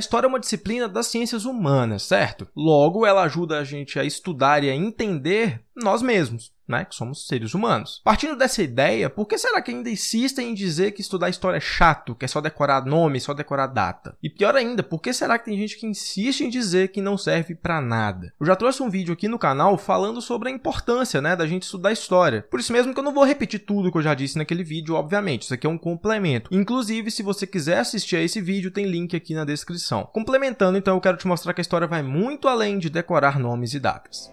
história é uma disciplina das ciências humanas, certo? Logo, ela ajuda a gente a estudar e a entender nós mesmos né, que somos seres humanos. Partindo dessa ideia, por que será que ainda insistem em dizer que estudar história é chato, que é só decorar nome, só decorar data? E pior ainda, por que será que tem gente que insiste em dizer que não serve para nada? Eu já trouxe um vídeo aqui no canal falando sobre a importância, né, da gente estudar história. Por isso mesmo que eu não vou repetir tudo que eu já disse naquele vídeo, obviamente. Isso aqui é um complemento. Inclusive, se você quiser assistir a esse vídeo, tem link aqui na descrição. Complementando, então, eu quero te mostrar que a história vai muito além de decorar nomes e datas.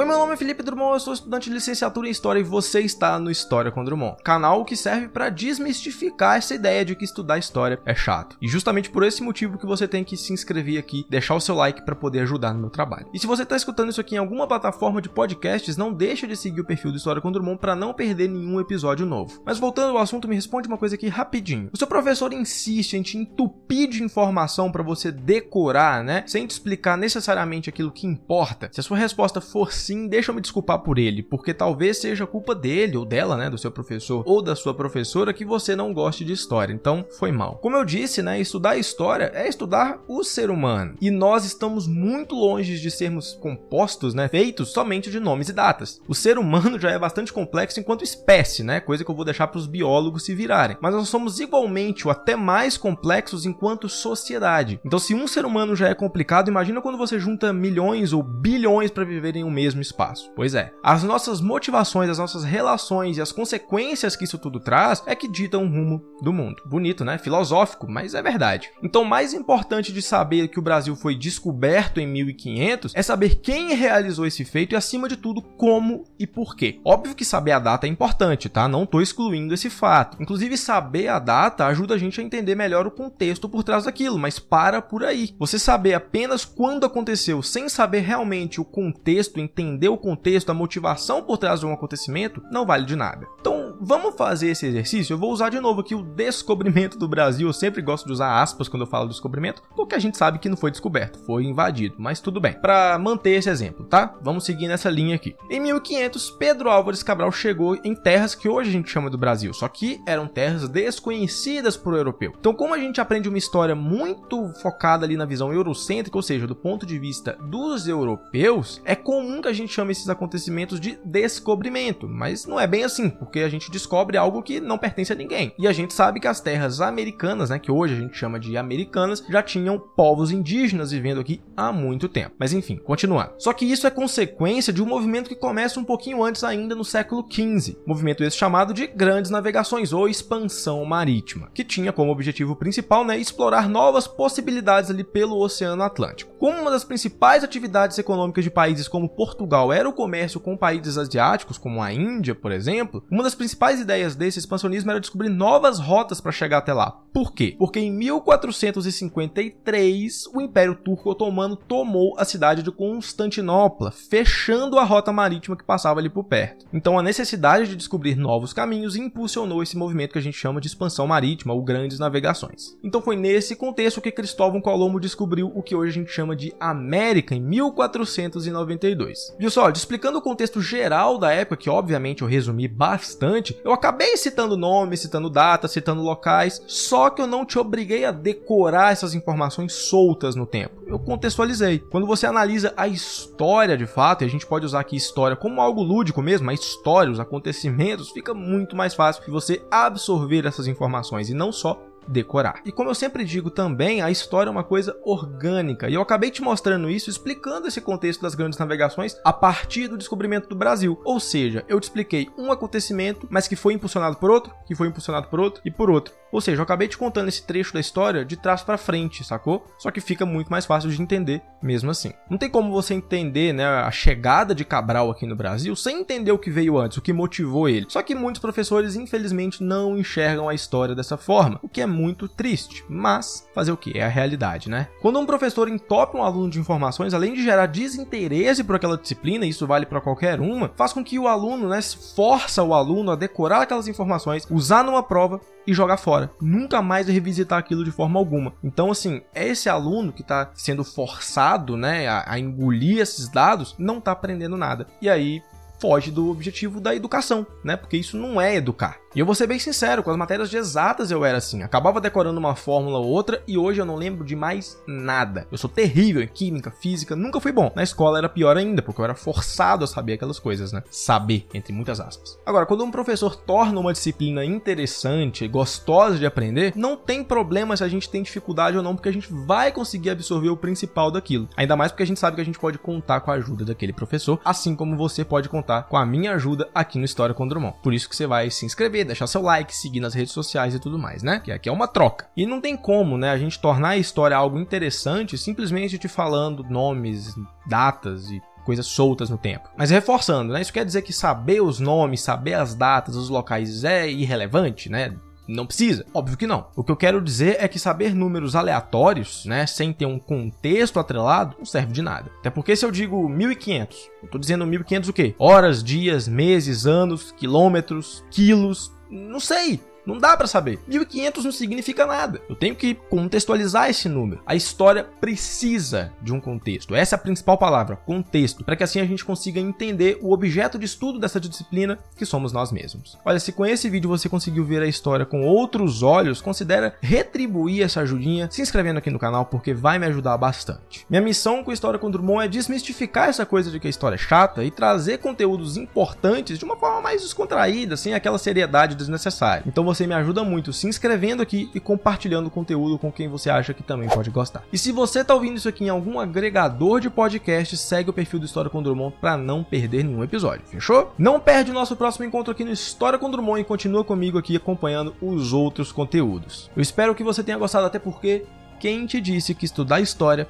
Oi, meu nome é Felipe Drummond, eu sou estudante de licenciatura em História e você está no História com Drummond, canal que serve para desmistificar essa ideia de que estudar história é chato. E justamente por esse motivo que você tem que se inscrever aqui, deixar o seu like para poder ajudar no meu trabalho. E se você está escutando isso aqui em alguma plataforma de podcasts, não deixe de seguir o perfil do História com Drummond para não perder nenhum episódio novo. Mas voltando ao assunto, me responde uma coisa aqui rapidinho. O seu professor insiste em te entupir de informação para você decorar, né, sem te explicar necessariamente aquilo que importa. Se a sua resposta for sim, deixa eu me desculpar por ele, porque talvez seja culpa dele ou dela, né, do seu professor ou da sua professora que você não goste de história. Então, foi mal. Como eu disse, né, estudar história é estudar o ser humano. E nós estamos muito longe de sermos compostos, né, feitos somente de nomes e datas. O ser humano já é bastante complexo enquanto espécie, né, coisa que eu vou deixar para os biólogos se virarem. Mas nós somos igualmente ou até mais complexos sociedade. Então, se um ser humano já é complicado, imagina quando você junta milhões ou bilhões para viver em um mesmo mesmo espaço. Pois é, as nossas motivações, as nossas relações e as consequências que isso tudo traz é que ditam o rumo do mundo. Bonito, né? Filosófico, mas é verdade. Então, mais importante de saber que o Brasil foi descoberto em 1500 é saber quem realizou esse feito e, acima de tudo, como e por quê. Óbvio que saber a data é importante, tá? Não tô excluindo esse fato. Inclusive, saber a data ajuda a gente a entender melhor o contexto por trás daquilo, mas para por aí. Você saber apenas quando aconteceu sem saber realmente o contexto, entender o contexto, a motivação por trás de um acontecimento, não vale de nada. Então, vamos fazer esse exercício? Eu vou usar de novo aqui o descobrimento do Brasil. Eu sempre gosto de usar aspas quando eu falo descobrimento, porque a gente sabe que não foi descoberto, foi invadido, mas tudo bem. Para manter esse exemplo, tá? Vamos seguir nessa linha aqui. Em 1500, Pedro Álvares Cabral chegou em terras que hoje a gente chama do Brasil, só que eram terras desconhecidas para o europeu. Então, como a gente aprende uma história muito focada ali na visão eurocêntrica, ou seja, do ponto de vista dos europeus, é comum que a gente chama esses acontecimentos de descobrimento, mas não é bem assim, porque a gente descobre algo que não pertence a ninguém. E a gente sabe que as terras americanas, né, que hoje a gente chama de americanas, já tinham povos indígenas vivendo aqui há muito tempo. Mas enfim, continuando. Só que isso é consequência de um movimento que começa um pouquinho antes ainda no século XV. Movimento esse chamado de grandes navegações ou expansão marítima, que tinha como objetivo principal, né, explorar novas possibilidades ali pelo Oceano Atlântico. Como uma das principais atividades econômicas de países como Portugal era o comércio com países asiáticos, como a Índia, por exemplo, uma das principais ideias desse expansionismo era descobrir novas rotas para chegar até lá. Por quê? Porque em 1453 o Império Turco Otomano tomou a cidade de Constantinopla, fechando a rota marítima que passava ali por perto. Então a necessidade de descobrir novos caminhos impulsionou esse movimento que a gente chama de expansão marítima ou grandes navegações. Então foi nesse contexto que Cristóvão Colombo descobriu o que hoje a gente chama de América em 1492. Viu só, explicando o contexto geral da época, que obviamente eu resumi bastante, eu acabei citando nomes, citando datas, citando locais, só que eu não te obriguei a decorar essas informações soltas no tempo. Eu contextualizei. Quando você analisa a história de fato, e a gente pode usar aqui história como algo lúdico mesmo, a história, os acontecimentos, fica muito mais fácil de você absorver essas informações e não só decorar. E como eu sempre digo também, a história é uma coisa orgânica, e eu acabei te mostrando isso explicando esse contexto das grandes navegações a partir do descobrimento do Brasil. Ou seja, eu te expliquei um acontecimento, mas que foi impulsionado por outro, que foi impulsionado por outro e por outro. Ou seja, eu acabei te contando esse trecho da história de trás para frente, sacou? Só que fica muito mais fácil de entender mesmo assim. Não tem como você entender, né, a chegada de Cabral aqui no Brasil sem entender o que veio antes, o que motivou ele. Só que muitos professores, infelizmente, não enxergam a história dessa forma, o que é muito triste. Mas fazer o que? É a realidade, né? Quando um professor entope um aluno de informações, além de gerar desinteresse por aquela disciplina, isso vale para qualquer uma, faz com que o aluno, né, força o aluno a decorar aquelas informações, usar numa prova e jogar fora. Nunca mais revisitar aquilo de forma alguma. Então, assim, esse aluno que está sendo forçado, né, a, a engolir esses dados, não está aprendendo nada. E aí foge do objetivo da educação, né? Porque isso não é educar. E eu vou ser bem sincero, com as matérias de exatas eu era assim. Acabava decorando uma fórmula ou outra e hoje eu não lembro de mais nada. Eu sou terrível em química, física, nunca fui bom. Na escola era pior ainda, porque eu era forçado a saber aquelas coisas, né? Saber, entre muitas aspas. Agora, quando um professor torna uma disciplina interessante, gostosa de aprender, não tem problema se a gente tem dificuldade ou não, porque a gente vai conseguir absorver o principal daquilo. Ainda mais porque a gente sabe que a gente pode contar com a ajuda daquele professor, assim como você pode contar com a minha ajuda aqui no História com Drummond. Por isso que você vai se inscrever inscrever, deixar seu like, seguir nas redes sociais e tudo mais, né? Que aqui é uma troca. E não tem como, né, a gente tornar a história algo interessante simplesmente te falando nomes, datas e coisas soltas no tempo. Mas reforçando, né? Isso quer dizer que saber os nomes, saber as datas, os locais é irrelevante, né? Não precisa? Óbvio que não. O que eu quero dizer é que saber números aleatórios, né, sem ter um contexto atrelado, não serve de nada. Até porque se eu digo 1500, eu tô dizendo 1500 o quê? Horas, dias, meses, anos, quilômetros, quilos, não sei. Não dá para saber. 1500 não significa nada. Eu tenho que contextualizar esse número. A história precisa de um contexto. Essa é a principal palavra, contexto, para que assim a gente consiga entender o objeto de estudo dessa disciplina, que somos nós mesmos. Olha, se com esse vídeo você conseguiu ver a história com outros olhos, considera retribuir essa ajudinha se inscrevendo aqui no canal, porque vai me ajudar bastante. Minha missão com História com Drummond é desmistificar essa coisa de que a história é chata e trazer conteúdos importantes de uma forma mais descontraída, sem aquela seriedade desnecessária. Então você me ajuda muito se inscrevendo aqui e compartilhando o conteúdo com quem você acha que também pode gostar. E se você tá ouvindo isso aqui em algum agregador de podcast, segue o perfil do História com Drummond para não perder nenhum episódio, fechou? Não perde o nosso próximo encontro aqui no História com Drummond e continua comigo aqui acompanhando os outros conteúdos. Eu espero que você tenha gostado, até porque quem te disse que estudar história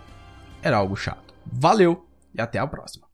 era algo chato. Valeu e até a próxima.